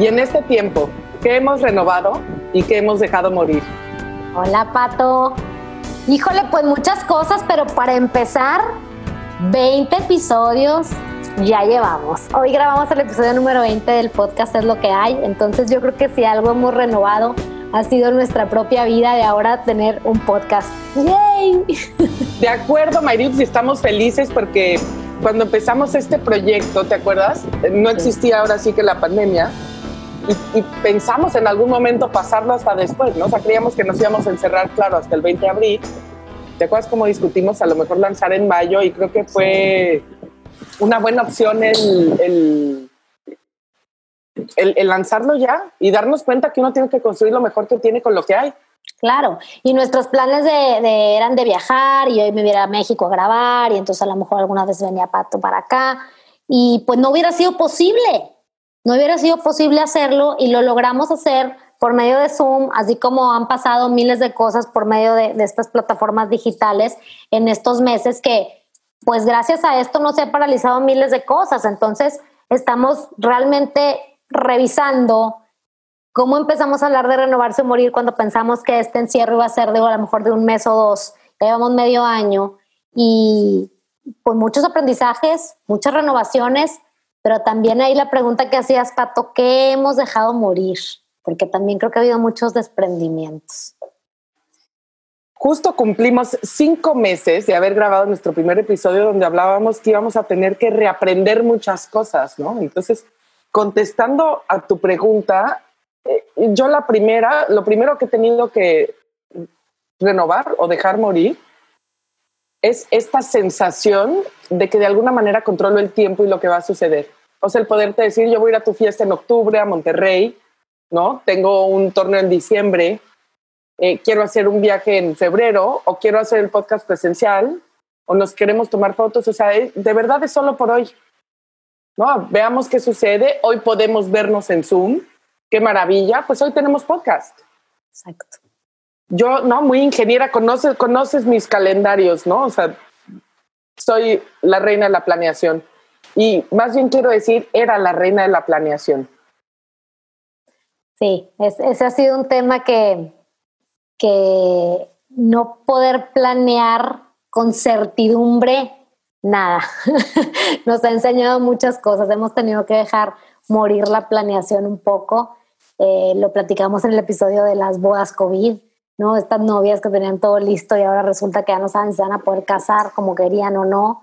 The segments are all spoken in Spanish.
Y en este tiempo, ¿qué hemos renovado y qué hemos dejado morir? Hola, Pato. Híjole, pues muchas cosas, pero para empezar, 20 episodios ya llevamos. Hoy grabamos el episodio número 20 del podcast Es lo que hay. Entonces yo creo que si algo hemos renovado ha sido nuestra propia vida de ahora tener un podcast. ¡Yay! De acuerdo, Mayrit, y estamos felices porque cuando empezamos este proyecto, ¿te acuerdas? No existía ahora sí que la pandemia. Y, pensamos en algún momento pasarlo hasta después, ¿no? O sea, creíamos que nos íbamos a encerrar, claro, hasta el 20 de abril. ¿Te acuerdas cómo discutimos a lo mejor lanzar en mayo? Y creo que fue una buena opción el, el, lanzarlo ya y darnos cuenta que uno tiene que construir lo mejor que tiene con lo que hay. Claro, y nuestros planes de, eran de viajar y hoy me iba a México a grabar y entonces a lo mejor alguna vez venía Pato para acá y pues no hubiera sido posible, no hubiera sido posible hacerlo y lo logramos hacer por medio de Zoom, así como han pasado miles de cosas por medio de, estas plataformas digitales en estos meses que pues gracias a esto no se han paralizado miles de cosas, entonces estamos realmente revisando cómo empezamos a hablar de renovarse o morir cuando pensamos que este encierro iba a ser de a lo mejor de un mes o dos, llevamos medio año y pues muchos aprendizajes, muchas renovaciones, pero también ahí la pregunta que hacías, Pato, ¿qué hemos dejado morir? Porque también creo que ha habido muchos desprendimientos. Justo cumplimos cinco meses de haber grabado nuestro primer episodio donde hablábamos que íbamos a tener que reaprender muchas cosas, ¿no? Entonces, contestando a tu pregunta, eh, yo la primera, lo primero que he tenido que renovar o dejar morir es esta sensación de que de alguna manera controlo el tiempo y lo que va a suceder. O sea, el poderte decir, yo voy a ir a tu fiesta en octubre a Monterrey, ¿no? Tengo un torneo en diciembre, eh, quiero hacer un viaje en febrero o quiero hacer el podcast presencial o nos queremos tomar fotos. O sea, eh, de verdad es solo por hoy. ¿no? Veamos qué sucede. Hoy podemos vernos en Zoom. Qué maravilla. Pues hoy tenemos podcast. Exacto. Yo, ¿no? Muy ingeniera, conoces, conoces mis calendarios, ¿no? O sea, soy la reina de la planeación. Y más bien quiero decir, era la reina de la planeación. Sí, ese ha sido un tema que, que no poder planear con certidumbre nada. Nos ha enseñado muchas cosas. Hemos tenido que dejar morir la planeación un poco. Eh, lo platicamos en el episodio de las bodas COVID, ¿no? Estas novias que tenían todo listo y ahora resulta que ya no saben si van a poder casar como querían o no.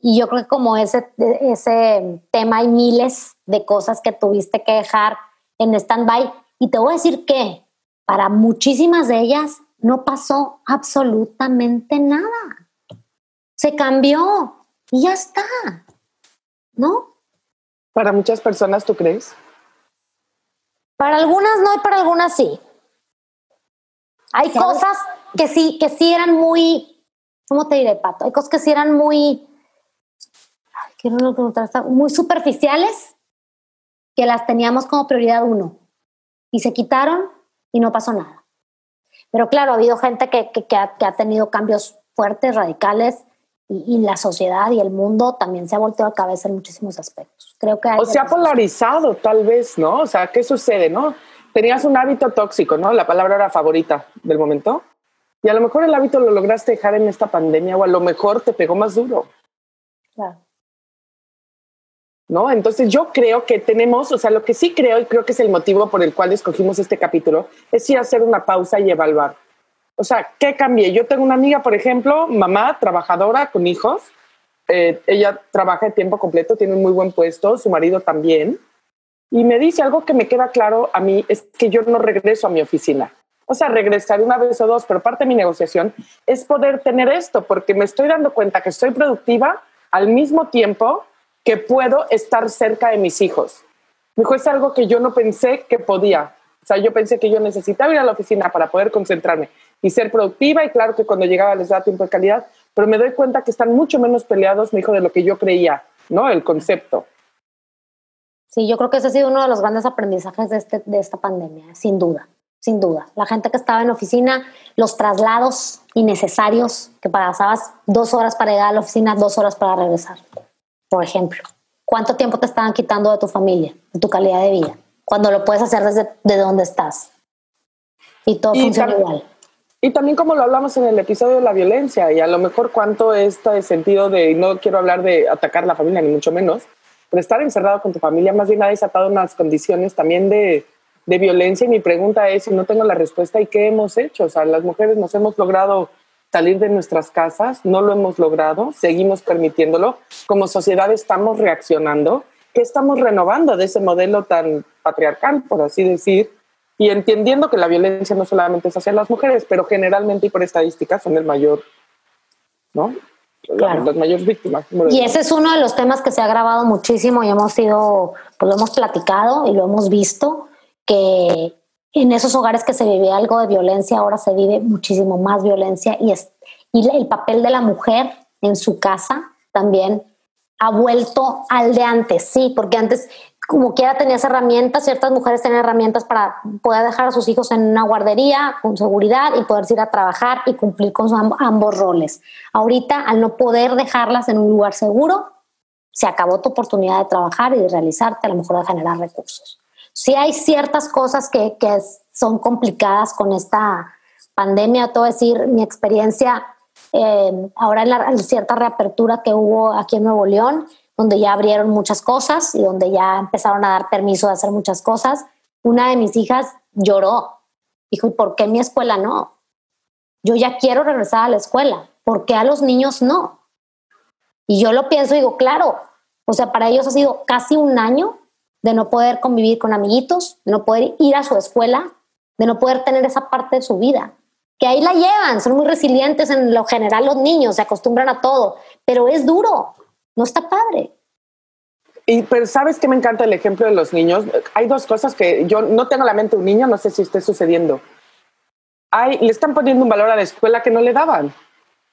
Y yo creo que como ese, ese tema hay miles de cosas que tuviste que dejar en stand-by. Y te voy a decir que para muchísimas de ellas no pasó absolutamente nada se cambió y ya está, ¿no? Para muchas personas, ¿tú crees? Para algunas no y para algunas sí. Hay cosas que sí, que sí eran muy, ¿cómo te diré, Pato? Hay cosas que sí eran muy, quiero muy superficiales, que las teníamos como prioridad uno. Y se quitaron y no pasó nada. Pero claro, ha habido gente que, que, ha, que ha tenido cambios fuertes, radicales, y, la sociedad y el mundo también se ha volteado a cabeza en muchísimos aspectos. Creo que o se ha polarizado tal vez, ¿no? O sea, ¿qué sucede, no? Tenías un hábito tóxico, ¿no? La palabra era favorita del momento. Y a lo mejor el hábito lo lograste dejar en esta pandemia o a lo mejor te pegó más duro. Claro. ¿No? Entonces yo creo que tenemos, o sea, lo que sí creo y creo que es el motivo por el cual escogimos este capítulo, es ir a hacer una pausa y evaluar. O sea, ¿qué cambié? Yo tengo una amiga, por ejemplo, mamá, trabajadora con hijos. Eh, ella trabaja de tiempo completo, tiene un muy buen puesto, su marido también. Y me dice algo que me queda claro a mí, es que yo no regreso a mi oficina. O sea, regresar una vez o dos, pero parte de mi negociación es poder tener esto, porque me estoy dando cuenta que estoy productiva al mismo tiempo que puedo estar cerca de mis hijos. Me dijo, es algo que yo no pensé que podía. O sea, yo pensé que yo necesitaba ir a la oficina para poder concentrarme y ser productiva y claro que cuando llegaba les daba tiempo de calidad, pero me doy cuenta que están mucho menos peleados, me dijo, de lo que yo creía, ¿no? El concepto. Sí, yo creo que ese ha sido uno de los grandes aprendizajes de, este, de esta pandemia, sin duda, sin duda. La gente que estaba en oficina, los traslados innecesarios, que pasabas dos horas para llegar a la oficina, dos horas para regresar, por ejemplo. ¿Cuánto tiempo te estaban quitando de tu familia, de tu calidad de vida? cuando lo puedes hacer desde de donde estás. Y todo funciona igual. Y también como lo hablamos en el episodio de la violencia, y a lo mejor cuánto este sentido de, no quiero hablar de atacar la familia, ni mucho menos, pero estar encerrado con tu familia más bien ha desatado unas condiciones también de, de violencia. Y mi pregunta es, si no tengo la respuesta, ¿y qué hemos hecho? O sea, las mujeres nos hemos logrado salir de nuestras casas, no lo hemos logrado, seguimos permitiéndolo. Como sociedad estamos reaccionando, ¿qué estamos renovando de ese modelo tan patriarcal, por así decir? y entendiendo que la violencia no solamente es hacia las mujeres, pero generalmente y por estadísticas son el mayor, ¿no? Claro. Las mayores víctimas. Y ese es uno de los temas que se ha grabado muchísimo y hemos sido, pues lo hemos platicado y lo hemos visto, que en esos hogares que se vive algo de violencia, ahora se vive muchísimo más violencia y, es, y el papel de la mujer en su casa también ha vuelto al de antes, sí, porque antes como quiera tenías herramientas, ciertas mujeres tenían herramientas para poder dejar a sus hijos en una guardería con seguridad y poder ir a trabajar y cumplir con ambos roles. Ahorita, al no poder dejarlas en un lugar seguro, se acabó tu oportunidad de trabajar y de realizarte, a lo mejor de generar recursos. Sí hay ciertas cosas que, que son complicadas con esta pandemia, todo decir, mi experiencia eh, ahora en la cierta reapertura que hubo aquí en Nuevo León, donde ya abrieron muchas cosas y donde ya empezaron a dar permiso de hacer muchas cosas, una de mis hijas lloró. Dijo, ¿y por qué mi escuela no? Yo ya quiero regresar a la escuela. ¿Por qué a los niños no? Y yo lo pienso y digo, claro, o sea, para ellos ha sido casi un año de no poder convivir con amiguitos, de no poder ir a su escuela, de no poder tener esa parte de su vida. Que ahí la llevan, son muy resilientes en lo general los niños, se acostumbran a todo, pero es duro, no está padre. Y pero sabes que me encanta el ejemplo de los niños. Hay dos cosas que yo no tengo en la mente un niño, no sé si esté sucediendo. Hay, le están poniendo un valor a la escuela que no le daban.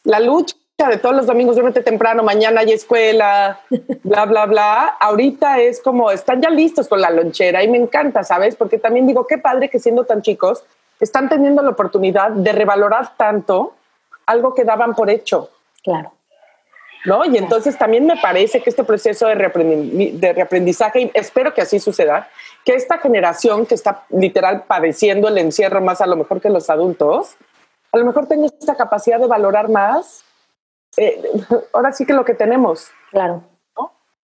La lucha de todos los domingos, duérmete temprano, mañana hay escuela, bla, bla, bla. Ahorita es como, están ya listos con la lonchera y me encanta, ¿sabes? Porque también digo, qué padre que siendo tan chicos, están teniendo la oportunidad de revalorar tanto algo que daban por hecho. Claro. ¿No? Y entonces también me parece que este proceso de, reaprendizaje, y espero que así suceda, que esta generación que está literal padeciendo el encierro más a lo mejor que los adultos, a lo mejor tenga esta capacidad de valorar más, eh, ahora sí que lo que tenemos. Claro.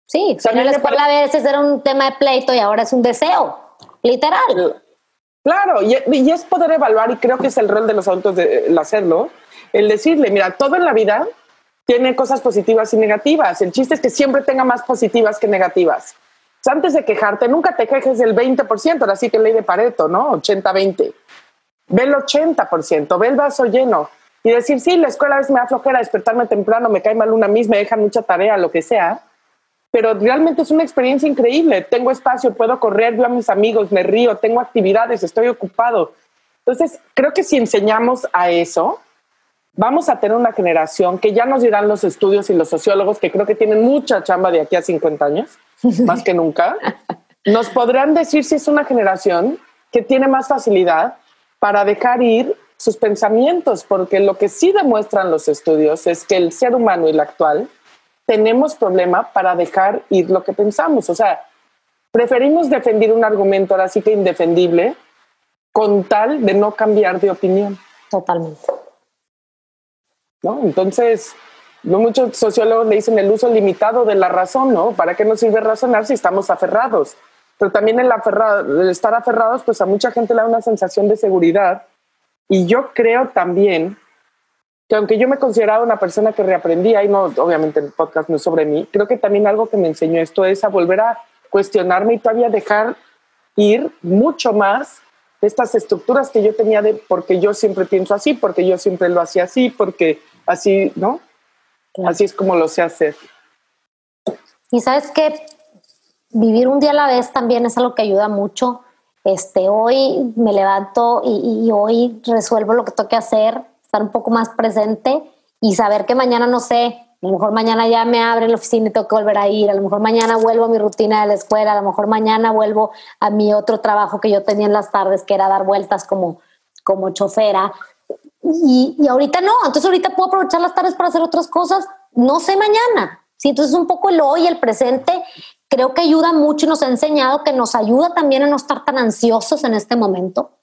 Sí, o la escuela a veces era un tema de pleito y ahora es un deseo, literal. Claro, y, y es poder evaluar, y creo que es el rol de los adultos de hacerlo, el decirle, mira, todo en la vida tiene cosas positivas y negativas. El chiste es que siempre tenga más positivas que negativas. antes de quejarte, nunca te quejes del 20%, ahora sí que ley de Pareto, ¿no? 80-20. Ve el 80%, ve el vaso lleno. Y decir, sí, la escuela a veces me da flojera despertarme temprano, me cae mal una misma, me dejan mucha tarea, lo que sea. Pero realmente es una experiencia increíble. Tengo espacio, puedo correr, veo a mis amigos, me río, tengo actividades, estoy ocupado. Entonces, creo que si enseñamos a eso, vamos a tener una generación que ya nos dirán los estudios y los sociólogos, que creo que tienen mucha chamba de aquí a 50 años, más que nunca, nos podrán decir si es una generación que tiene más facilidad para dejar ir sus pensamientos, porque lo que sí demuestran los estudios es que el ser humano y el actual tenemos problema para dejar ir lo que pensamos. O sea, preferimos defender un argumento ahora sí que indefendible con tal de no cambiar de opinión. Totalmente. ¿No? Entonces, no muchos sociólogos le dicen el uso limitado de la razón, ¿no? ¿Para qué nos sirve razonar si estamos aferrados? Pero también el, el estar aferrados, pues a mucha gente le da una sensación de seguridad. Y yo creo también que aunque yo me consideraba una persona que reaprendía, y no, obviamente el podcast no es sobre mí, creo que también algo que me enseñó esto es a volver a cuestionarme y todavía dejar ir mucho más estas estructuras que yo tenía de porque yo siempre pienso así, porque yo siempre lo hacía así, porque así, ¿no? Así es como lo sé hacer. Y sabes que vivir un día a la vez también es algo que ayuda mucho. Este, hoy me levanto y, y hoy resuelvo lo que tengo que hacer, estar un poco más presente y saber que mañana no sé, a lo mejor mañana ya me abre la oficina y tengo que volver a ir. A lo mejor mañana vuelvo a mi rutina de la escuela. A lo mejor mañana vuelvo a mi otro trabajo que yo tenía en las tardes, que era dar vueltas como, como chofera. Y, y ahorita no. Entonces ahorita puedo aprovechar las tardes para hacer otras cosas. No sé mañana. Sí, entonces un poco el hoy, el presente, creo que ayuda mucho y nos ha enseñado que nos ayuda también a no estar tan ansiosos en este momento.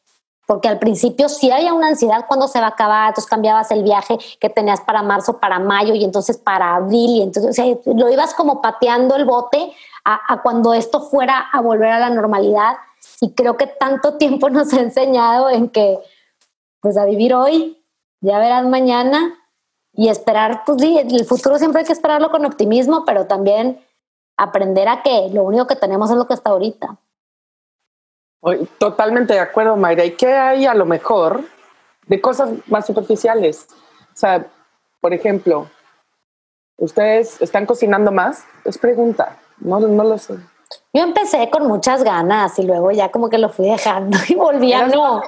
Porque al principio sí había una ansiedad cuando se va a acabar, entonces cambiabas el viaje que tenías para marzo, para mayo y entonces para abril, y entonces lo ibas como pateando el bote a, a cuando esto fuera a volver a la normalidad. Y creo que tanto tiempo nos ha enseñado en que, pues a vivir hoy, ya verás mañana y esperar, pues sí, el futuro siempre hay que esperarlo con optimismo, pero también aprender a que lo único que tenemos es lo que está ahorita. Totalmente de acuerdo, Mayra. ¿Y qué hay a lo mejor de cosas más superficiales? O sea, por ejemplo, ¿ustedes están cocinando más? Es pregunta, no, no lo sé. Yo empecé con muchas ganas y luego ya como que lo fui dejando y volví a no.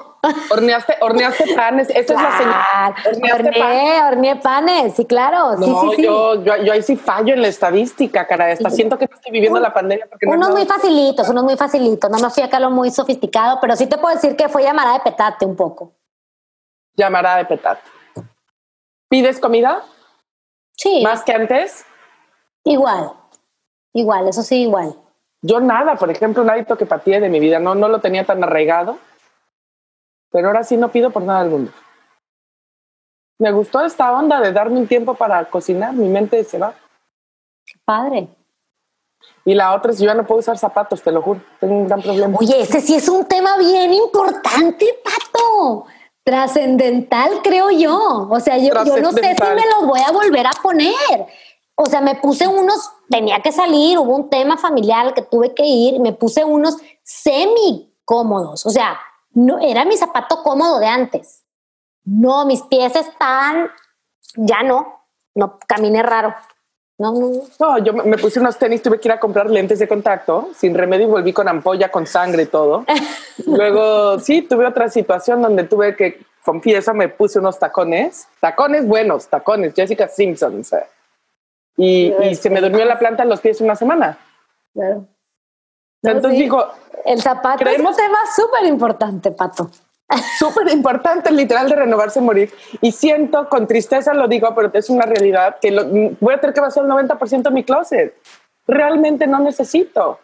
Horneaste, horneaste panes, esa es la señal. Horneé, horneé panes, sí, claro. No, sí, sí, sí. Yo, yo, yo, ahí sí fallo en la estadística, cara. Hasta siento que estoy viviendo la pandemia. Porque unos muy facilitos, unos muy facilitos. No me fui acá lo muy sofisticado, pero sí te puedo decir que fue llamada de petate un poco. Llamada de petate. ¿Pides comida? Sí. ¿Más que antes? Igual, igual, eso sí, igual. Yo nada, por ejemplo, un hábito que pateé de mi vida, no, no lo tenía tan arraigado, pero ahora sí no pido por nada del mundo. Me gustó esta onda de darme un tiempo para cocinar, mi mente se va. Padre. Y la otra es, yo ya no puedo usar zapatos, te lo juro, tengo un gran problema. Oye, ese sí es un tema bien importante, Pato. Trascendental, creo yo. O sea, yo, yo no sé si me los voy a volver a poner o sea, me puse unos, tenía que salir, hubo un tema familiar que tuve que ir, me puse unos semi cómodos, o sea, no era mi zapato cómodo de antes. No, mis pies están, ya no, no, caminé raro. No, no. No, yo me puse unos tenis, tuve que ir a comprar lentes de contacto, sin remedio y volví con ampolla, con sangre y todo. Luego, sí, tuve otra situación donde tuve que, confieso, me puse unos tacones, tacones buenos, tacones, Jessica Simpson, o sea, y, se me durmió la planta en los pies una semana. Claro. Entonces digo, el zapato creemos, es un tema súper importante, Pato. Súper importante, literal, de renovarse y morir. Y siento, con tristeza lo digo, pero es una realidad, que voy a tener que vaciar el 90% de mi closet. Realmente no necesito.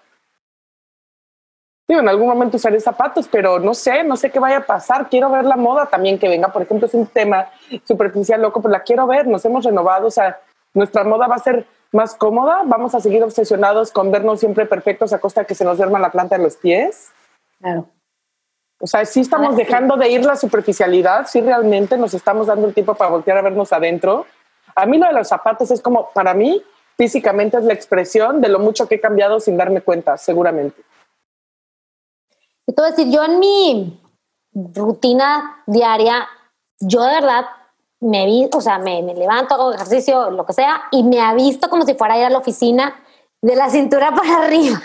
Digo, en algún momento usaré zapatos, pero no sé, no sé qué vaya a pasar. Quiero ver la moda también que venga. Por ejemplo, es un tema superficial loco, pero la quiero ver. Nos hemos renovado. O sea, nuestra moda va a ser más cómoda, vamos a seguir obsesionados con vernos siempre perfectos a costa de que se nos duerma la planta de los pies. Claro. O sea, sí estamos dejando de ir la superficialidad, sí realmente nos estamos dando el tiempo para voltear a vernos adentro. A mí lo de los zapatos es como, para mí, físicamente es la expresión de lo mucho que he cambiado sin darme cuenta, seguramente. Te voy a decir, yo en mi rutina diaria, yo de verdad me vi, o sea, me, me, levanto, hago ejercicio, lo que sea, y me ha visto como si fuera a ir a la oficina de la cintura para arriba.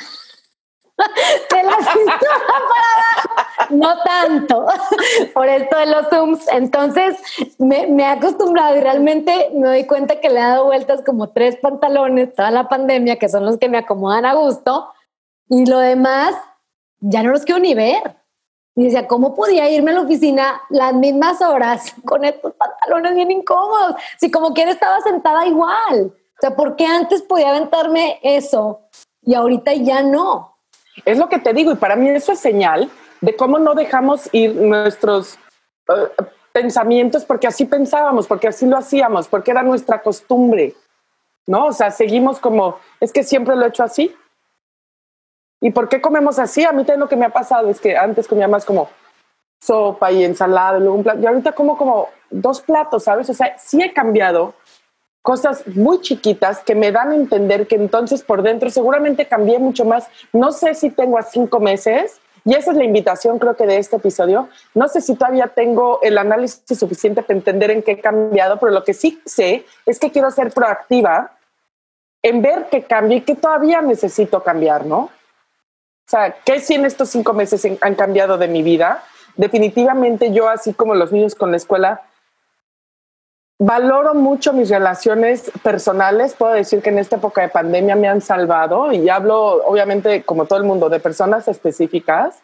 de la cintura para abajo, no tanto, por esto de los Zooms. Entonces, me, me, he acostumbrado y realmente me doy cuenta que le he dado vueltas como tres pantalones toda la pandemia, que son los que me acomodan a gusto, y lo demás ya no los quiero ni ver. Y decía, ¿cómo podía irme a la oficina las mismas horas con estos pantalones bien incómodos? Si como quiera estaba sentada igual. O sea, ¿por qué antes podía aventarme eso y ahorita ya no? Es lo que te digo y para mí eso es señal de cómo no dejamos ir nuestros uh, pensamientos porque así pensábamos, porque así lo hacíamos, porque era nuestra costumbre, ¿no? O sea, seguimos como, es que siempre lo he hecho así, ¿Y por qué comemos así? A mí también lo que me ha pasado es que antes comía más como sopa y ensalada y luego un plato. Y ahorita como como dos platos, ¿sabes? O sea, sí he cambiado cosas muy chiquitas que me dan a entender que entonces por dentro seguramente cambié mucho más. No sé si tengo a cinco meses, y esa es la invitación creo que de este episodio. No sé si todavía tengo el análisis suficiente para entender en qué he cambiado, pero lo que sí sé es que quiero ser proactiva en ver qué cambio y que todavía necesito cambiar, ¿no? O sea, ¿qué si en estos cinco meses han cambiado de mi vida? Definitivamente yo, así como los niños con la escuela, valoro mucho mis relaciones personales. Puedo decir que en esta época de pandemia me han salvado y hablo, obviamente, como todo el mundo, de personas específicas,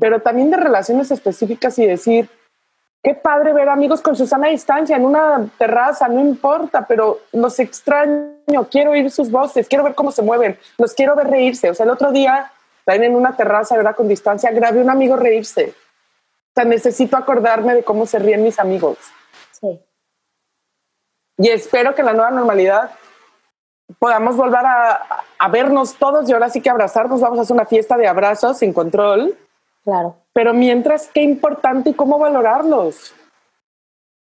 pero también de relaciones específicas y decir, qué padre ver amigos con su sana distancia en una terraza, no importa, pero los extraño, quiero oír sus voces, quiero ver cómo se mueven, los quiero ver reírse. O sea, el otro día, también en una terraza, ¿verdad? Con distancia, grabé un amigo reírse. O sea, necesito acordarme de cómo se ríen mis amigos. Sí. Y espero que la nueva normalidad podamos volver a, a vernos todos y ahora sí que abrazarnos. Vamos a hacer una fiesta de abrazos sin control Claro. Pero mientras, qué importante y cómo valorarlos.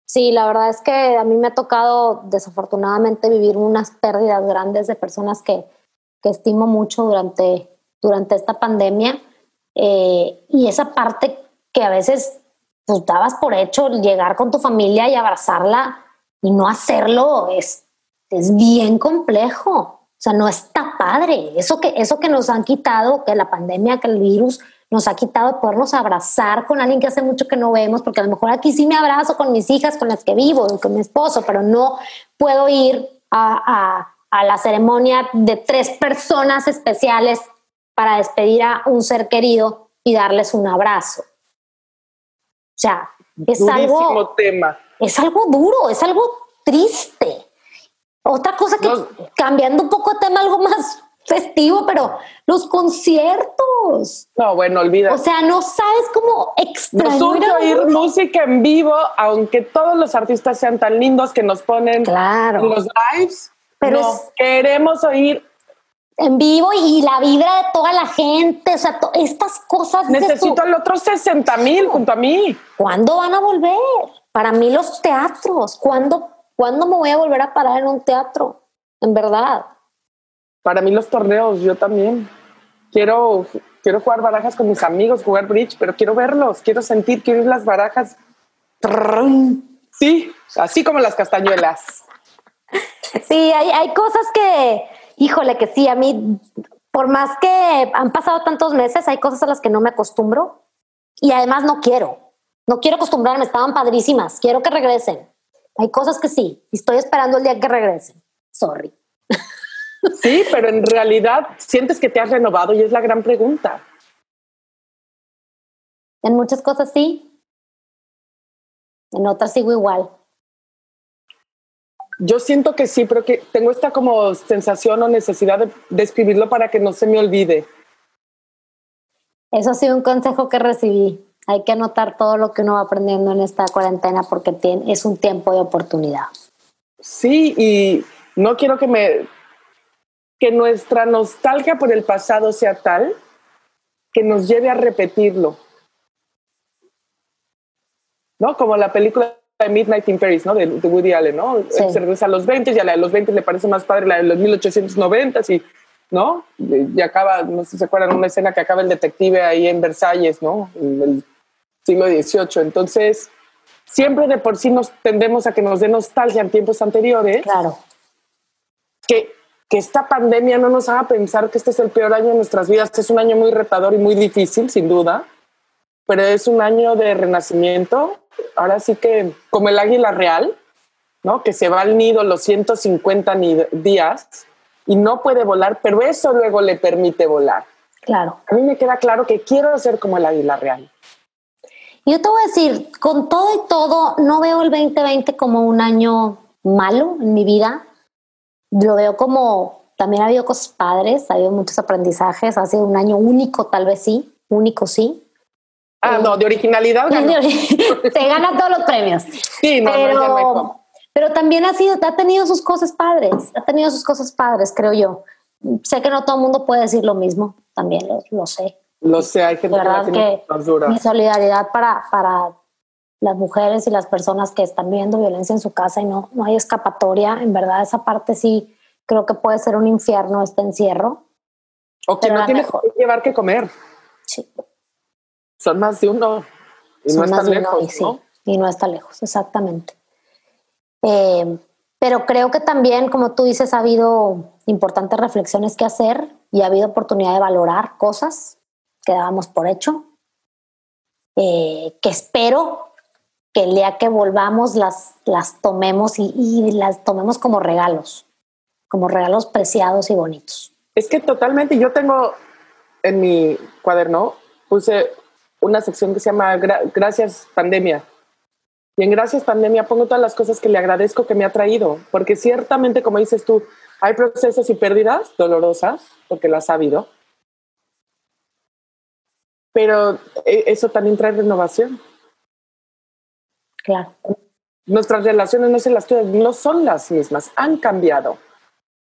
Sí, la verdad es que a mí me ha tocado desafortunadamente vivir unas pérdidas grandes de personas que, que estimo mucho durante, durante esta pandemia. Eh, y esa parte que a veces pues, dabas por hecho, llegar con tu familia y abrazarla y no hacerlo es, es bien complejo. O sea, no está padre. Eso que, eso que nos han quitado, que la pandemia, que el virus, nos ha quitado podernos abrazar con alguien que hace mucho que no vemos, porque a lo mejor aquí sí me abrazo con mis hijas, con las que vivo, con mi esposo, pero no puedo ir a, la ceremonia de tres personas especiales para despedir a un ser querido y darles un abrazo. O sea, es algo, tema. es algo duro, es algo triste. Otra cosa que, cambiando un poco de tema, algo más festivo, pero los conciertos. No, bueno, olvida. O sea, no sabes cómo extrañar. Nos oír música en vivo, aunque todos los artistas sean tan lindos que nos ponen claro. los lives. Pero queremos oír en vivo y la vibra de toda la gente, o sea, estas cosas. Necesito al otro 60 mil junto a mí. ¿Cuándo van a volver? Para mí los teatros, ¿cuándo, ¿cuándo me voy a volver a parar en un teatro? En verdad para mí los torneos, yo también. Quiero, quiero jugar barajas con mis amigos, jugar bridge, pero quiero verlos, quiero sentir, quiero ir las barajas. Sí, así como las castañuelas. Sí, hay, hay cosas que, híjole, que sí, a mí, por más que han pasado tantos meses, hay cosas a las que no me acostumbro y además no quiero. No quiero acostumbrarme, estaban padrísimas, quiero que regresen. Hay cosas que sí, estoy esperando el día que regresen. Sorry. Sí, pero en realidad sientes que te has renovado y es la gran pregunta. En muchas cosas sí, en otras sigo igual. Yo siento que sí, pero que tengo esta como sensación o necesidad de, describirlo para que no se me olvide. Eso ha sido un consejo que recibí. Hay que anotar todo lo que uno va aprendiendo en esta cuarentena porque es un tiempo de oportunidad. Sí, y no quiero que me que nuestra nostalgia por el pasado sea tal que nos lleve a repetirlo. ¿No? Como la película de Midnight in Paris, ¿no? De, Woody Allen, ¿no? Se regresa a los 20 y a la de los 20 le parece más padre la de los 1890 y, ¿no? Y, acaba, no sé si se acuerdan, una escena que acaba el detective ahí en Versalles, ¿no? En el siglo XVIII. Entonces, siempre de por sí nos tendemos a que nos dé nostalgia en tiempos anteriores. Claro. Que que esta pandemia no nos haga pensar que este es el peor año de nuestras vidas. es un año muy retador y muy difícil, sin duda, pero es un año de renacimiento. Ahora sí que como el águila real, ¿no? Que se va al nido los 150 días y no puede volar, pero eso luego le permite volar. Claro. A mí me queda claro que quiero ser como el águila real. Yo te voy a decir, con todo y todo, no veo el 2020 como un año malo en mi vida lo veo como, también ha habido cosas padres, ha habido muchos aprendizajes, ha sido un año único, tal vez sí, único sí. Ah, no, de originalidad. Se gana todos los premios. Sí, no, pero, pero también ha sido, ha tenido sus cosas padres, ha tenido sus cosas padres, creo yo. Sé que no todo el mundo puede decir lo mismo, también lo, sé. Lo sé, hay gente que, que Mi solidaridad para, para las mujeres y las personas que están viviendo violencia en su casa y no, no hay escapatoria. En verdad, esa parte sí creo que puede ser un infierno este encierro. O que no tienes que llevar que comer. Son más de uno. Y no está lejos. y, sí, y no está lejos, exactamente. Eh, pero creo que también, como tú dices, ha habido importantes reflexiones que hacer y ha habido oportunidad de valorar cosas que dábamos por hecho, eh, que espero que el día que volvamos las, las tomemos y, las tomemos como regalos, como regalos preciados y bonitos. Es que totalmente, yo tengo en mi cuaderno, puse una sección que se llama Gracias Pandemia. Y en gracias pandemia pongo todas las cosas que le agradezco que me ha traído, porque ciertamente, como dices tú, hay procesos y pérdidas dolorosas, porque las ha habido, pero eh, eso también trae renovación. Claro. Nuestras relaciones no, se las, no son las mismas, han cambiado.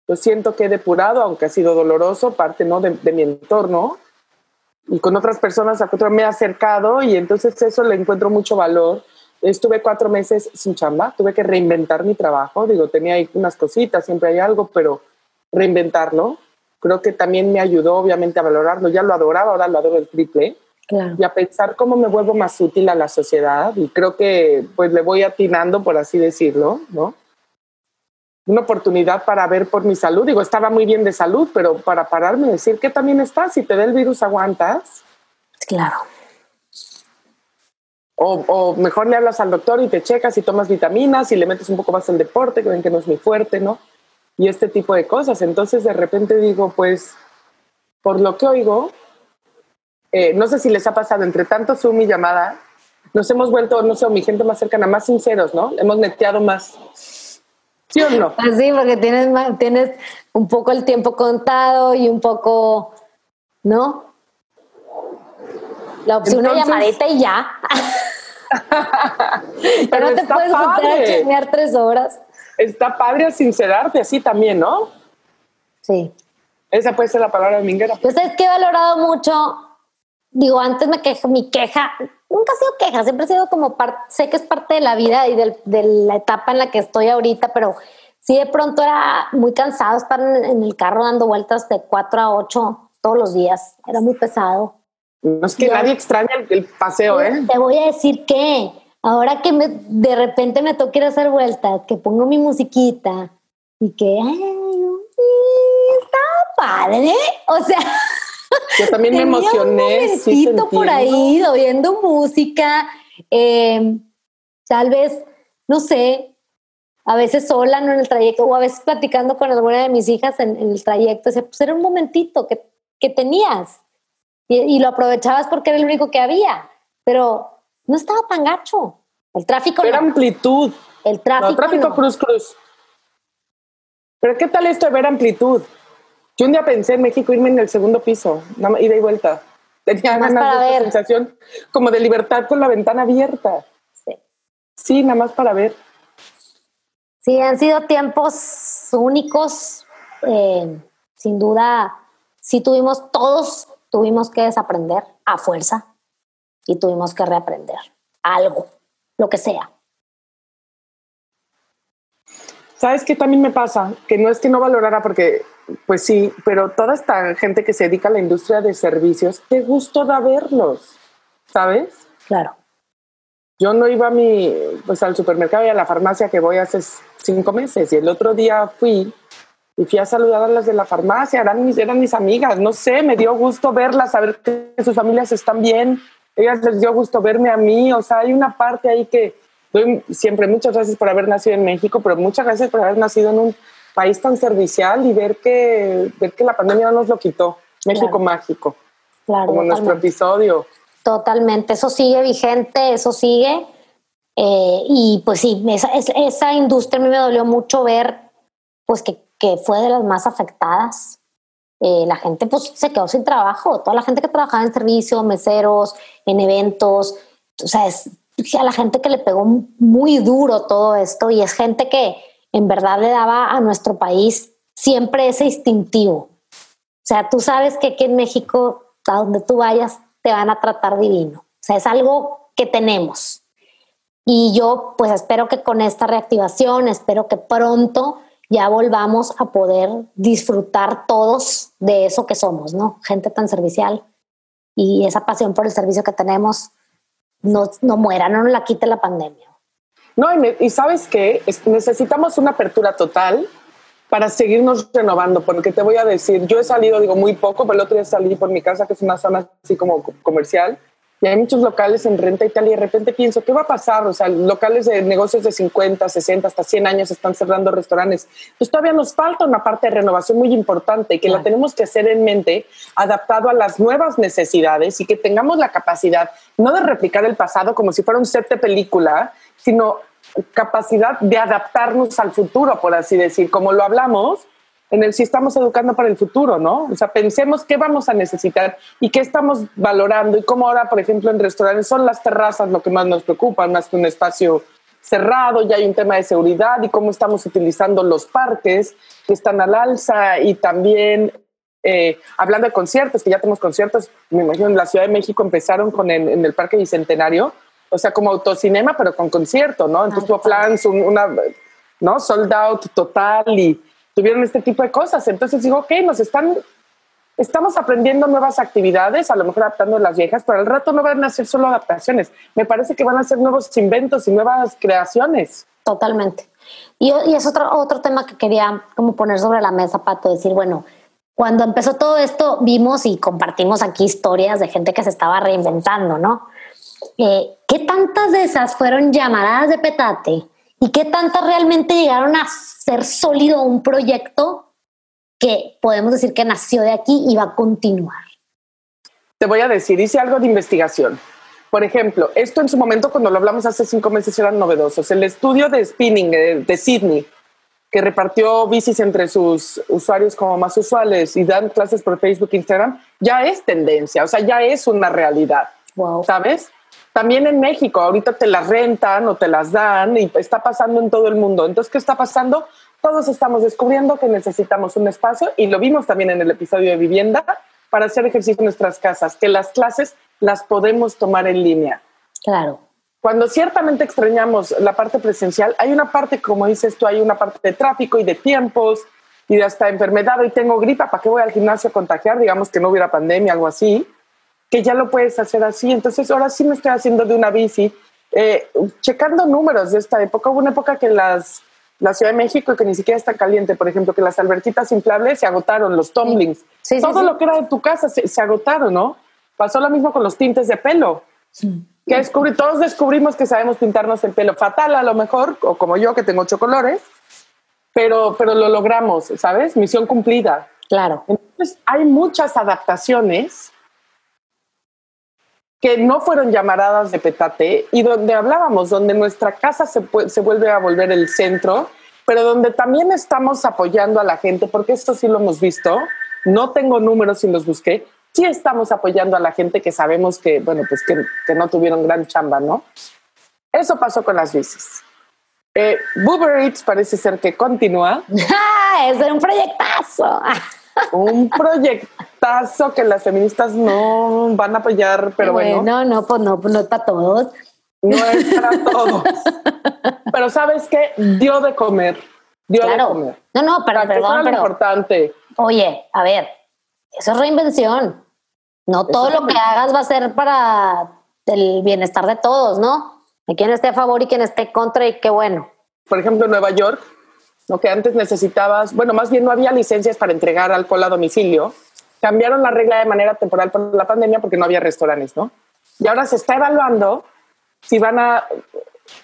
Yo siento que he depurado, aunque ha sido doloroso, parte ¿no? de, de mi entorno, y con otras personas a otras me he acercado y entonces eso le encuentro mucho valor. Estuve cuatro meses sin chamba, tuve que reinventar mi trabajo, digo, tenía ahí unas cositas, siempre hay algo, pero reinventarlo, creo que también me ayudó obviamente a valorarlo, ya lo adoraba, ahora lo adoro el triple, claro. y a pensar cómo me vuelvo más útil a la sociedad y creo que pues le voy atinando, por así decirlo, ¿no? Una oportunidad para ver por mi salud. Digo, estaba muy bien de salud, pero para pararme y decir que también está, si te da el virus, aguantas. Claro. O, o, mejor le hablas al doctor y te checas y tomas vitaminas y le metes un poco más el deporte, que ven que no es muy fuerte, ¿no? Y este tipo de cosas. Entonces de repente digo, pues, por lo que oigo, eh, no sé si les ha pasado entre tanto Zoom y llamada, nos hemos vuelto, no sé, mi gente más cercana, más sinceros, ¿no? Hemos neteado más ¿Sí o no? Así, porque tienes, tienes un poco el tiempo contado y un poco, ¿no? La opción de llamadita y ya. Pero, no te puedes padre. a tres horas. Está padre sincerarte así también, ¿no? Sí. Esa puede ser la palabra de minguera. Pues es que he valorado mucho, digo, antes me quejo, mi queja, nunca ha sido queja, siempre ha sido como parte, sé que es parte de la vida y de la etapa en la que estoy ahorita, pero sí de pronto era muy cansado estar en, el carro dando vueltas de 4 a 8 todos los días, era muy pesado. No es que nadie extraña el, paseo, ¿eh? Te voy a decir que ahora que me, de repente me toque ir a hacer vueltas, que pongo mi musiquita y que ay, está padre, o sea... Yo también me emocioné. Un sí, por ahí oyendo música, em, tal vez, no sé, a veces sola en el trayecto o a veces platicando con alguna de mis hijas en, el trayecto. O sea, pues era un momentito que, que tenías y, lo aprovechabas porque era el único que había, pero no estaba tan gacho. El tráfico. Era amplitud. El tráfico. el tráfico cruz cruz. Pero ¿qué tal esto de ver amplitud? Yo un día pensé en México irme en el segundo piso, ida y vuelta. Tenía ganas de esa sensación como de libertad con la ventana abierta. Sí. Sí, nada más para ver. Sí, han sido tiempos únicos. Eh, sin duda, sí tuvimos, todos tuvimos que desaprender a fuerza y tuvimos que reaprender algo, lo que sea. ¿Sabes qué también me pasa? Que no es que no valorara porque pues sí, pero toda esta gente que se dedica a la industria de servicios, qué gusto da verlos, ¿sabes? Claro. Yo no iba a mi, pues al supermercado y a la farmacia que voy hace cinco meses y el otro día fui y fui a saludar a las de la farmacia, eran mis, eran mis amigas, no sé, me dio gusto verlas, saber que sus familias están bien, ellas les dio gusto verme a mí, o sea, hay una parte ahí que doy siempre muchas gracias por haber nacido en México, pero muchas gracias por haber nacido en un país tan servicial y ver que, ver que la pandemia no nos lo quitó. México mágico. Claro, como nuestro episodio. Totalmente, eso sigue vigente, eso sigue. Eh, y pues sí, esa, esa, industria a mí me dolió mucho ver pues que, que fue de las más afectadas. Eh, la gente pues se quedó sin trabajo, toda la gente que trabajaba en servicio, meseros, en eventos, o sea, es a la gente que le pegó muy duro todo esto y es gente que, en verdad le daba a nuestro país siempre ese instintivo. O sea, tú sabes que aquí en México, a donde tú vayas, te van a tratar divino. O sea, es algo que tenemos. Y yo pues espero que con esta reactivación, espero que pronto ya volvamos a poder disfrutar todos de eso que somos, ¿no? Gente tan servicial y esa pasión por el servicio que tenemos no, no muera, no nos la quite la pandemia. No, y, sabes qué, necesitamos una apertura total para seguirnos renovando, porque te voy a decir, yo he salido, digo, muy poco, pero el otro día salí por mi casa, que es una zona así como comercial, y hay muchos locales en renta y tal, y de repente pienso, ¿qué va a pasar? O sea, locales de negocios de 50, 60, hasta 100 años están cerrando restaurantes. Pues todavía nos falta una parte de renovación muy importante y que la tenemos que hacer en mente, adaptado a las nuevas necesidades y que tengamos la capacidad, no de replicar el pasado como si fuera un set de película, sino capacidad de adaptarnos al futuro, por así decir, como lo hablamos en el si estamos educando para el futuro, ¿no? O sea, pensemos qué vamos a necesitar y qué estamos valorando y cómo ahora, por ejemplo, en restaurantes son las terrazas lo que más nos preocupa, más que un espacio cerrado, ya hay un tema de seguridad y cómo estamos utilizando los parques que están al alza y también eh, hablando de conciertos, que ya tenemos conciertos, me imagino en la Ciudad de México empezaron con el, en el Parque Bicentenario, o sea, como autocinema, pero con concierto, ¿no? Entonces tuvo plans, una, ¿no? Sold out total y tuvieron este tipo de cosas. Entonces digo, ok, nos están, estamos aprendiendo nuevas actividades, a lo mejor adaptando las viejas, pero al rato no van a ser solo adaptaciones. Me parece que van a ser nuevos inventos y nuevas creaciones. Totalmente. Y, es otro, otro tema que quería como poner sobre la mesa, Pato, decir, bueno, cuando empezó todo esto, vimos y compartimos aquí historias de gente que se estaba reinventando, ¿no? Eh, ¿Qué tantas de esas fueron llamaradas de petate y qué tantas realmente llegaron a ser sólido un proyecto que podemos decir que nació de aquí y va a continuar? Te voy a decir, hice algo de investigación. Por ejemplo, esto en su momento, cuando lo hablamos hace cinco meses, eran novedosos. El estudio de spinning de, de Sydney que repartió bicis entre sus usuarios como más usuales y dan clases por Facebook, Instagram, ya es tendencia, o sea, ya es una realidad, ¿sabes? También en México, ahorita te las rentan o te las dan y está pasando en todo el mundo. Entonces, ¿qué está pasando? Todos estamos descubriendo que necesitamos un espacio y lo vimos también en el episodio de vivienda para hacer ejercicio en nuestras casas, que las clases las podemos tomar en línea. Claro. Cuando ciertamente extrañamos la parte presencial, hay una parte, como dices tú, hay una parte de tráfico y de tiempos y de hasta enfermedad. Hoy tengo gripa, ¿para qué voy al gimnasio a contagiar? Digamos que no hubiera pandemia, algo así, que ya lo puedes hacer así. Entonces, ahora sí me estoy haciendo de una bici. Eh, checando números de esta época, hubo una época que las, la Ciudad de México, que ni siquiera está caliente, por ejemplo, que las albertitas inflables se agotaron, los tumblings. Todo lo que era de tu casa se, se agotaron, ¿no? Pasó lo mismo con los tintes de pelo. Sí que descubrí, todos descubrimos que sabemos pintarnos el pelo fatal a lo mejor, o como yo que tengo ocho colores, pero, pero lo logramos, ¿sabes? Misión cumplida. Claro. Entonces hay muchas adaptaciones que no fueron llamaradas de petate y donde hablábamos, donde nuestra casa se, se vuelve a volver el centro, pero donde también estamos apoyando a la gente, porque esto sí lo hemos visto, no tengo números y los busqué, sí estamos apoyando a la gente que sabemos que, bueno, pues que, que no tuvieron gran chamba, ¿no? Eso pasó con las bicis. Eh, Eats parece ser que continúa. es un proyectazo. un proyectazo que las feministas no van a apoyar, pero bueno. No, no, pues no, pues no es para todos. No es para todos. pero ¿sabes qué? Dio de comer. Dio de comer. No, no, pero perdón, pero, importante. Oye, a ver, eso es reinvención. No todo lo que hagas va a ser para el bienestar de todos, ¿no? De quien esté a favor y quien esté contra y qué bueno. Por ejemplo, en Nueva York, lo que antes necesitabas, bueno, más bien no había licencias para entregar alcohol a domicilio. Cambiaron la regla de manera temporal por la pandemia porque no había restaurantes, ¿no? Y ahora se está evaluando si van a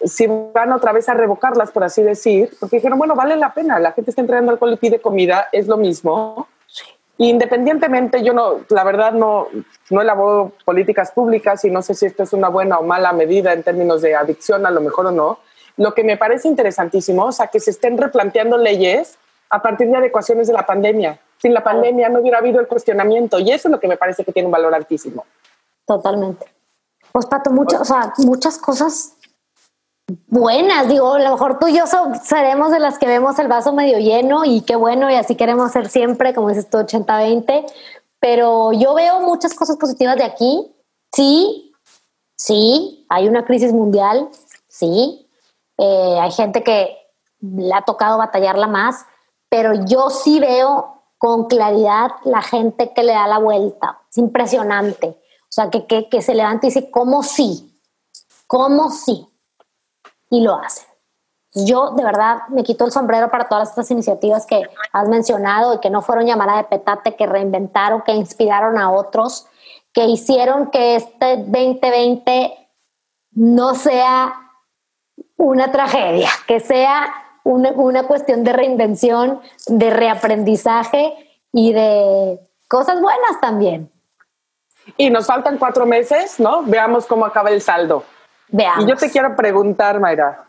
si van otra vez a revocarlas, por así decir, porque dijeron, bueno, vale la pena, la gente está entregando alcohol y pide comida, es lo mismo, Independientemente, yo no, la verdad no, no elaboro políticas públicas y no sé si esto es una buena o mala medida en términos de adicción, a lo mejor o no. Lo que me parece interesantísimo, o sea, que se estén replanteando leyes a partir de adecuaciones de la pandemia. Sin la pandemia no hubiera habido el cuestionamiento y eso es lo que me parece que tiene un valor altísimo. Totalmente. Pues Pato, muchas, o sea, muchas cosas buenas. Digo, a lo mejor tú y yo seremos de las que vemos el vaso medio lleno y qué bueno, y así queremos ser siempre, como dices tú, 80-20. Pero yo veo muchas cosas positivas de aquí. Sí, sí, hay una crisis mundial, sí. Eh, hay gente que le ha tocado batallarla más, pero yo sí veo con claridad la gente que le da la vuelta. Es impresionante. O sea, que, que, se levanta y dice, ¿cómo sí? ¿Cómo sí? y lo hacen. Yo de verdad me quito el sombrero para todas estas iniciativas que has mencionado y que no fueron llamadas de petate, que reinventaron, que inspiraron a otros, que hicieron que este 2020 no sea una tragedia, que sea una, una cuestión de reinvención, de reaprendizaje y de cosas buenas también. Y nos faltan cuatro meses, ¿no? Veamos cómo acaba el saldo. Veamos. Y yo te quiero preguntar, Mayra,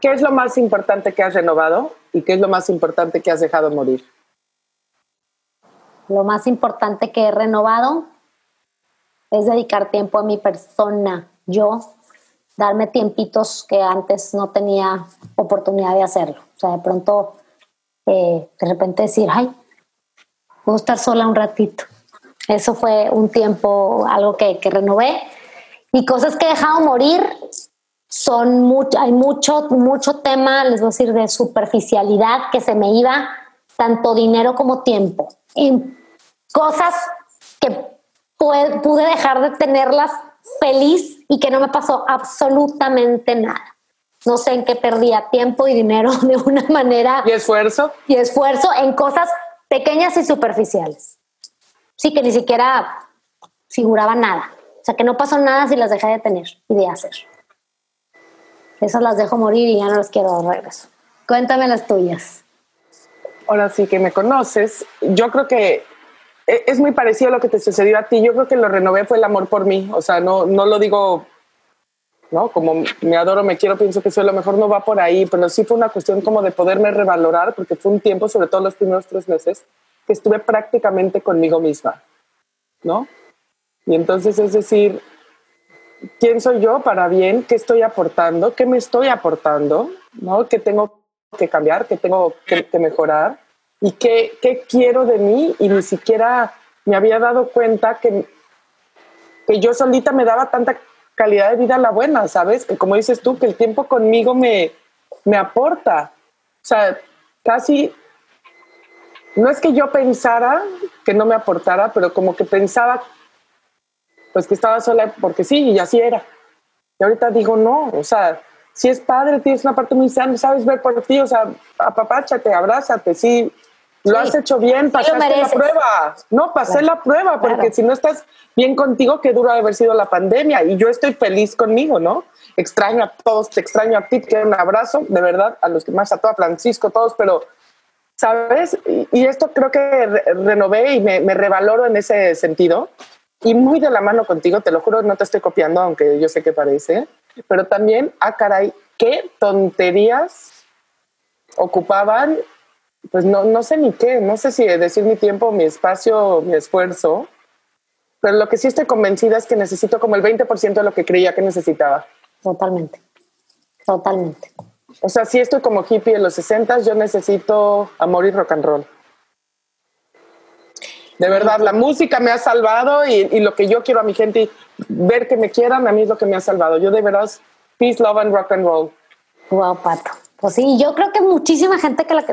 ¿qué es lo más importante que has renovado y qué es lo más importante que has dejado morir? Lo más importante que he renovado es dedicar tiempo a mi persona, yo, darme tiempitos que antes no tenía oportunidad de hacerlo. O sea, de pronto, eh, de repente decir, ay, puedo estar sola un ratito. Eso fue un tiempo, algo que, que renové. Y cosas que he dejado morir, son mucho, hay mucho, mucho tema, les voy a decir, de superficialidad que se me iba, tanto dinero como tiempo. En cosas que pude dejar de tenerlas feliz y que no me pasó absolutamente nada. No sé en qué perdía tiempo y dinero de una manera. ¿Y esfuerzo? Y esfuerzo en cosas pequeñas y superficiales. Sí, que ni siquiera figuraba nada. O sea, que no pasó nada si las dejé de tener y de hacer. Esas las dejo morir y ya no las quiero de regreso. Cuéntame las tuyas. Ahora sí que me conoces. Yo creo que es muy parecido a lo que te sucedió a ti. Yo creo que lo renové fue el amor por mí. O sea, no, no lo digo, ¿no? Como me adoro, me quiero, pienso que soy lo mejor, no va por ahí, pero sí fue una cuestión como de poderme revalorar, porque fue un tiempo, sobre todo los primeros tres meses, que estuve prácticamente conmigo misma, ¿no? Y entonces es decir, quién soy yo para bien, qué estoy aportando, qué me estoy aportando, ¿no? ¿Qué tengo que cambiar, qué tengo que, mejorar y qué, qué, quiero de mí y ni siquiera me había dado cuenta que, que yo solita me daba tanta calidad de vida la buena, ¿sabes? Que como dices tú, que el tiempo conmigo me, me aporta. O sea, casi, no es que yo pensara que no me aportara, pero como que pensaba pues que estaba sola porque sí, y así era. Y ahorita digo, no, o sea, si es padre, tienes una parte muy sana, sabes ver por ti, o sea, apapáchate, abrázate, sí, lo has hecho bien, pasaste la prueba. No, pasé la prueba, porque si no estás bien contigo, qué duro haber sido la pandemia. Y yo estoy feliz conmigo, ¿no? Extraño a todos, te extraño a ti, te quiero un abrazo, de verdad, a los que más, a todo, a Francisco, todos, pero, ¿sabes? Y, esto creo que renové y me, me revaloro en ese sentido y muy de la mano contigo, te lo juro, no te estoy copiando, aunque yo sé que parece, pero también, ah, caray, qué tonterías ocupaban, pues no, no sé ni qué, no sé si decir mi tiempo, mi espacio, mi esfuerzo, pero lo que sí estoy convencida es que necesito como el 20% de lo que creía que necesitaba. Totalmente, totalmente. O sea, si estoy como hippie en los 60, yo necesito amor y rock and roll. De verdad, la música me ha salvado y, lo que yo quiero a mi gente, ver que me quieran, a mí es lo que me ha salvado. Yo de verdad, peace, love and rock and roll. Wow, Pato. Pues sí, yo creo que muchísima gente que, la,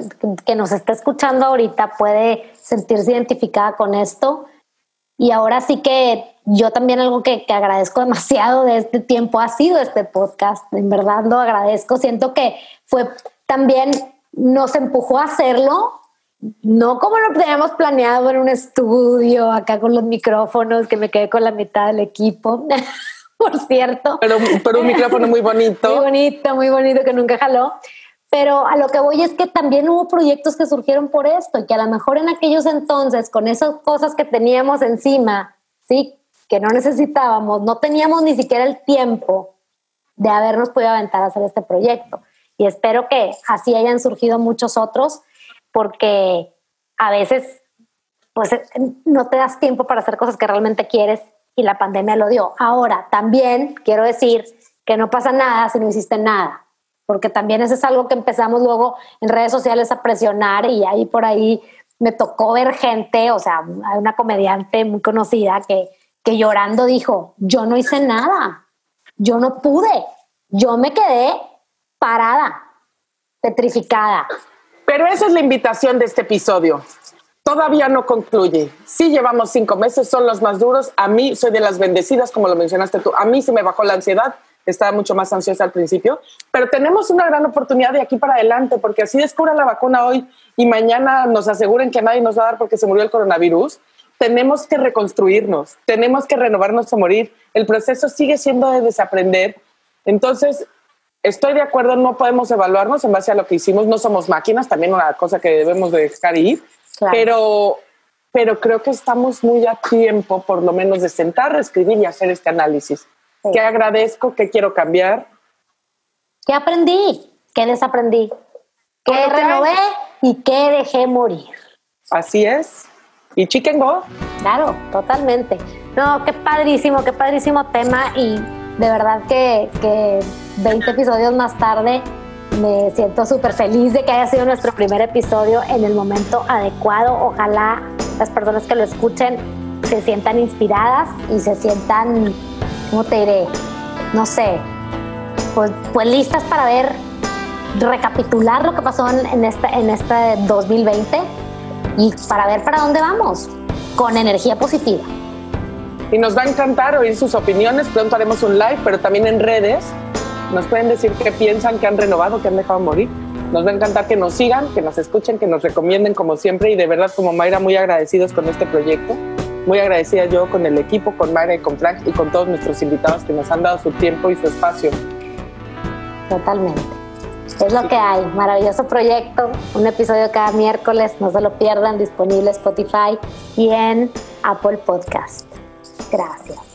que, nos está escuchando ahorita puede sentirse identificada con esto. Y ahora sí que yo también algo que, que, agradezco demasiado de este tiempo ha sido este podcast. En verdad lo agradezco. Siento que fue también, nos empujó a hacerlo no como lo teníamos planeado en un estudio, acá con los micrófonos, que me quedé con la mitad del equipo, por cierto. Pero, pero un micrófono muy bonito. Muy bonito, muy bonito, que nunca jaló. Pero a lo que voy es que también hubo proyectos que surgieron por esto y que a lo mejor en aquellos entonces, con esas cosas que teníamos encima, sí, que no necesitábamos, no teníamos ni siquiera el tiempo de habernos podido aventar a hacer este proyecto. Y espero que así hayan surgido muchos otros porque a veces pues no te das tiempo para hacer cosas que realmente quieres y la pandemia lo dio. Ahora, también quiero decir que no pasa nada si no hiciste nada, porque también eso es algo que empezamos luego en redes sociales a presionar y ahí por ahí me tocó ver gente, o sea, una comediante muy conocida que, que llorando dijo, yo no hice nada, yo no pude, yo me quedé parada, petrificada. Pero esa es la invitación de este episodio. Todavía no concluye. Sí llevamos cinco meses, son los más duros. A mí soy de las bendecidas, como lo mencionaste tú. A mí se me bajó la ansiedad. Estaba mucho más ansiosa al principio, pero tenemos una gran oportunidad de aquí para adelante, porque así descubra la vacuna hoy y mañana nos aseguren que nadie nos va a dar porque se murió el coronavirus. Tenemos que reconstruirnos, tenemos que renovarnos o morir. El proceso sigue siendo de desaprender. Entonces, estoy de acuerdo, no podemos evaluarnos en base a lo que hicimos, no somos máquinas, también una cosa que debemos de dejar ir, pero, pero creo que estamos muy a tiempo, por lo menos, de sentar, escribir y hacer este análisis. ¿Qué agradezco? ¿Qué quiero cambiar? ¿Qué aprendí? ¿Qué desaprendí? ¿Qué renové y qué dejé morir? Así es. ¿Y Chicken Go? Claro, totalmente. No, qué padrísimo, qué padrísimo tema y de verdad que, que 20 episodios más tarde me siento súper feliz de que haya sido nuestro primer episodio en el momento adecuado. Ojalá las personas que lo escuchen se sientan inspiradas y se sientan, ¿cómo te diré? No sé, pues, pues listas para ver, recapitular lo que pasó en, en, este, en este 2020 y para ver para dónde vamos con energía positiva. Y nos va a encantar oír sus opiniones. Pronto haremos un live, pero también en redes. Nos pueden decir qué piensan, qué han renovado, qué han dejado morir. Nos va a encantar que nos sigan, que nos escuchen, que nos recomienden como siempre. Y de verdad, como Mayra, muy agradecidos con este proyecto. Muy agradecida yo con el equipo, con Mayra y con Frank y con todos nuestros invitados que nos han dado su tiempo y su espacio. Totalmente. Es lo que hay. Maravilloso proyecto. Un episodio cada miércoles. No se lo pierdan. Disponible Spotify y en Apple Podcast. Gracias.